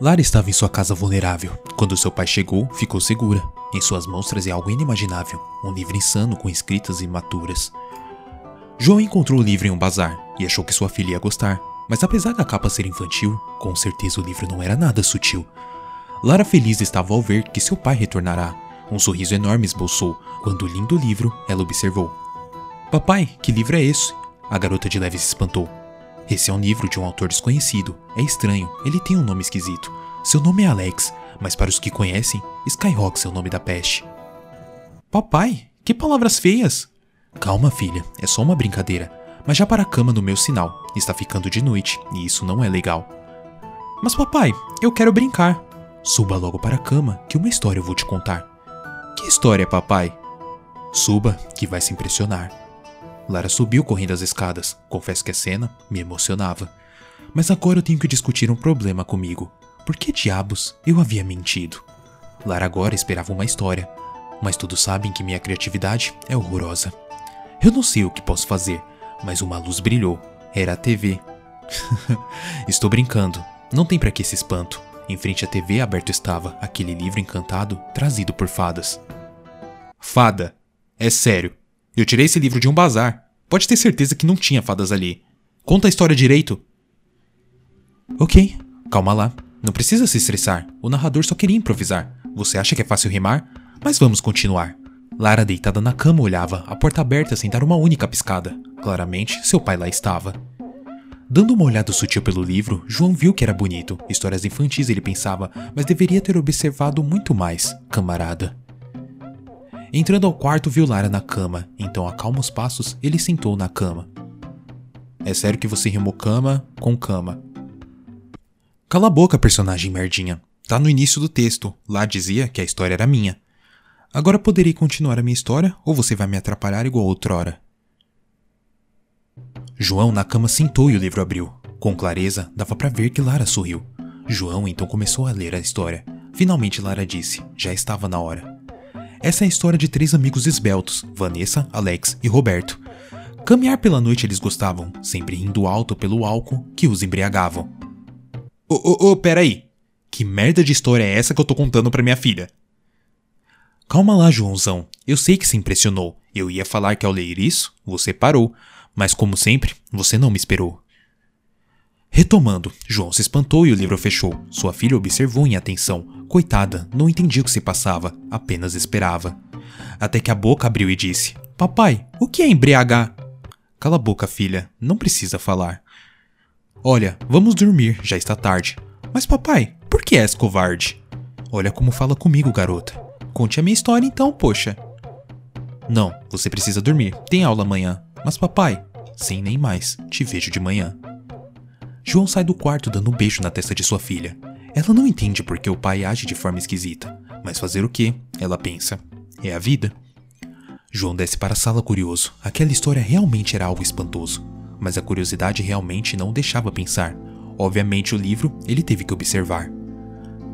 Lara estava em sua casa vulnerável. Quando seu pai chegou, ficou segura. Em suas mãos trazia algo inimaginável, um livro insano com escritas imaturas. João encontrou o livro em um bazar e achou que sua filha ia gostar, mas apesar da capa ser infantil, com certeza o livro não era nada sutil. Lara feliz estava ao ver que seu pai retornará. Um sorriso enorme esboçou quando o lindo livro ela observou. Papai, que livro é esse? A garota de leve se espantou. Esse é um livro de um autor desconhecido. É estranho, ele tem um nome esquisito. Seu nome é Alex, mas para os que conhecem, Skyhawk é o nome da peste. Papai, que palavras feias! Calma, filha, é só uma brincadeira. Mas já para a cama no meu sinal. Está ficando de noite e isso não é legal. Mas papai, eu quero brincar. Suba logo para a cama, que uma história eu vou te contar. Que história, papai? Suba, que vai se impressionar. Lara subiu correndo as escadas. Confesso que a cena me emocionava. Mas agora eu tenho que discutir um problema comigo. Por que diabos eu havia mentido? Lara agora esperava uma história, mas todos sabem que minha criatividade é horrorosa. Eu não sei o que posso fazer, mas uma luz brilhou. Era a TV. Estou brincando. Não tem para que esse espanto. Em frente à TV aberto estava aquele livro encantado trazido por fadas. Fada. É sério. Eu tirei esse livro de um bazar. Pode ter certeza que não tinha fadas ali. Conta a história direito. Ok, calma lá. Não precisa se estressar. O narrador só queria improvisar. Você acha que é fácil rimar? Mas vamos continuar. Lara, deitada na cama, olhava, a porta aberta sem dar uma única piscada. Claramente, seu pai lá estava. Dando uma olhada sutil pelo livro, João viu que era bonito. Histórias infantis, ele pensava, mas deveria ter observado muito mais, camarada. Entrando ao quarto, viu Lara na cama, então a calma os passos, ele sentou na cama. É sério que você rimou cama com cama. Cala a boca, personagem merdinha. Tá no início do texto. Lá dizia que a história era minha. Agora poderei continuar a minha história ou você vai me atrapalhar igual outrora? João na cama sentou e o livro abriu. Com clareza, dava para ver que Lara sorriu. João então começou a ler a história. Finalmente Lara disse: já estava na hora. Essa é a história de três amigos esbeltos, Vanessa, Alex e Roberto. Caminhar pela noite eles gostavam, sempre rindo alto pelo álcool que os embriagavam. Ô, ô, ô, peraí! Que merda de história é essa que eu tô contando pra minha filha? Calma lá, Joãozão. Eu sei que se impressionou. Eu ia falar que ao ler isso, você parou. Mas como sempre, você não me esperou. Retomando, João se espantou e o livro fechou. Sua filha observou em atenção. Coitada, não entendia o que se passava, apenas esperava. Até que a boca abriu e disse: Papai, o que é embriagar? Cala a boca, filha, não precisa falar. Olha, vamos dormir, já está tarde. Mas papai, por que és covarde? Olha como fala comigo, garota. Conte a minha história então, poxa. Não, você precisa dormir. Tem aula amanhã. Mas papai, sem nem mais, te vejo de manhã. João sai do quarto dando um beijo na testa de sua filha. Ela não entende por que o pai age de forma esquisita, mas fazer o que? Ela pensa. É a vida. João desce para a sala curioso. Aquela história realmente era algo espantoso, mas a curiosidade realmente não o deixava pensar. Obviamente, o livro ele teve que observar.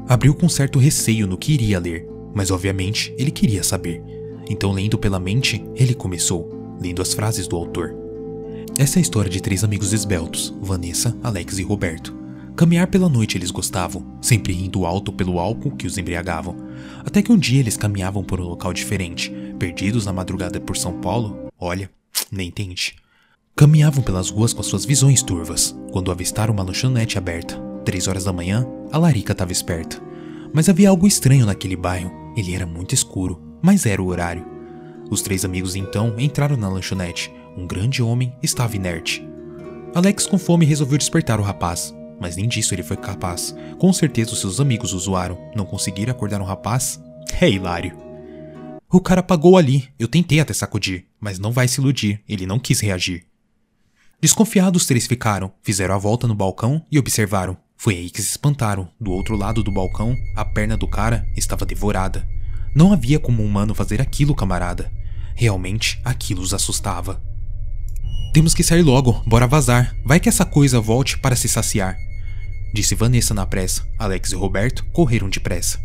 Abriu com certo receio no que iria ler, mas obviamente ele queria saber. Então, lendo pela mente, ele começou, lendo as frases do autor. Essa é a história de três amigos esbeltos, Vanessa, Alex e Roberto. Caminhar pela noite eles gostavam, sempre rindo alto pelo álcool que os embriagavam. Até que um dia eles caminhavam por um local diferente, perdidos na madrugada por São Paulo. Olha, nem tente. Caminhavam pelas ruas com suas visões turvas, quando avistaram uma lanchonete aberta. Três horas da manhã, a Larica estava esperta. Mas havia algo estranho naquele bairro. Ele era muito escuro, mas era o horário. Os três amigos então entraram na lanchonete um grande homem estava inerte. Alex, com fome, resolveu despertar o rapaz, mas nem disso ele foi capaz. Com certeza os seus amigos o zoaram. Não conseguiram acordar um rapaz? É hilário. O cara pagou ali. Eu tentei até sacudir, mas não vai se iludir. Ele não quis reagir. Desconfiados, os três ficaram, fizeram a volta no balcão e observaram. Foi aí que se espantaram. Do outro lado do balcão, a perna do cara estava devorada. Não havia como um humano fazer aquilo, camarada. Realmente, aquilo os assustava. Temos que sair logo, bora vazar. Vai que essa coisa volte para se saciar. Disse Vanessa na pressa. Alex e Roberto correram depressa.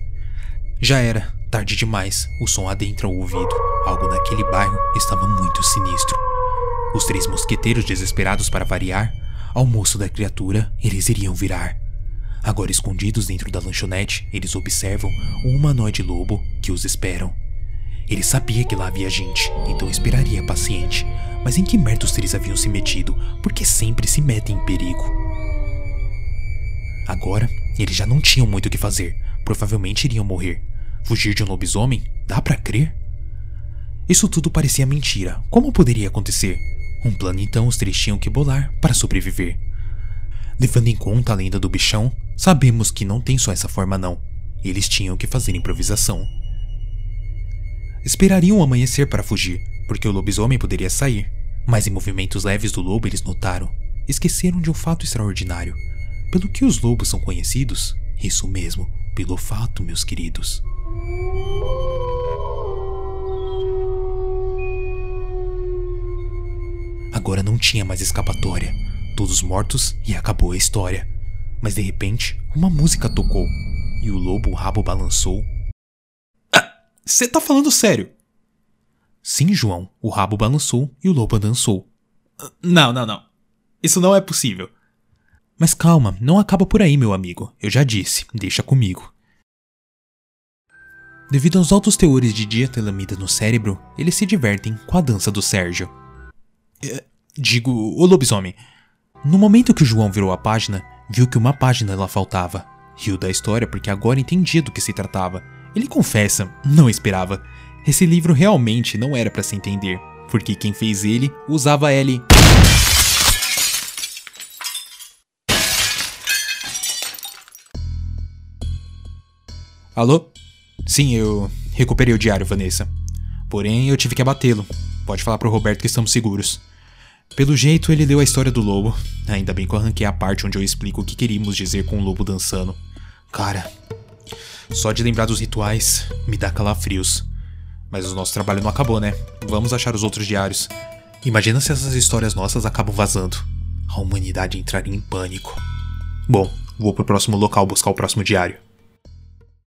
Já era, tarde demais. O som adentra o ouvido. Algo naquele bairro estava muito sinistro. Os três mosqueteiros desesperados para variar, ao moço da criatura eles iriam virar. Agora escondidos dentro da lanchonete, eles observam um humanoide lobo que os esperam. Ele sabia que lá havia gente, então esperaria paciente. Mas em que merda os três haviam se metido? Porque sempre se metem em perigo. Agora, eles já não tinham muito o que fazer. Provavelmente iriam morrer. Fugir de um lobisomem? Dá para crer? Isso tudo parecia mentira. Como poderia acontecer? Um plano então os três tinham que bolar para sobreviver. Levando em conta a lenda do bichão, sabemos que não tem só essa forma não. Eles tinham que fazer improvisação. Esperariam o amanhecer para fugir, porque o lobisomem poderia sair. Mas em movimentos leves do lobo eles notaram. Esqueceram de um fato extraordinário. Pelo que os lobos são conhecidos? Isso mesmo, pelo fato, meus queridos. Agora não tinha mais escapatória. Todos mortos e acabou a história. Mas de repente, uma música tocou e o lobo o rabo balançou. Você ah, tá falando sério? Sim, João. O rabo balançou e o lobo dançou. Não, não, não. Isso não é possível. Mas calma, não acaba por aí, meu amigo. Eu já disse, deixa comigo. Devido aos altos teores de diatelamida no cérebro, eles se divertem com a dança do Sérgio. É, digo, o lobisomem. No momento que o João virou a página, viu que uma página lá faltava. Riu da história porque agora entendia do que se tratava. Ele confessa, não esperava. Esse livro realmente não era para se entender, porque quem fez ele usava L. Alô? Sim, eu recuperei o diário, Vanessa. Porém, eu tive que abatê-lo. Pode falar pro Roberto que estamos seguros. Pelo jeito, ele leu a história do lobo. Ainda bem que eu arranquei a parte onde eu explico o que queríamos dizer com o lobo dançando. Cara, só de lembrar dos rituais me dá calafrios. Mas o nosso trabalho não acabou, né? Vamos achar os outros diários. Imagina se essas histórias nossas acabam vazando. A humanidade entraria em pânico. Bom, vou pro próximo local buscar o próximo diário.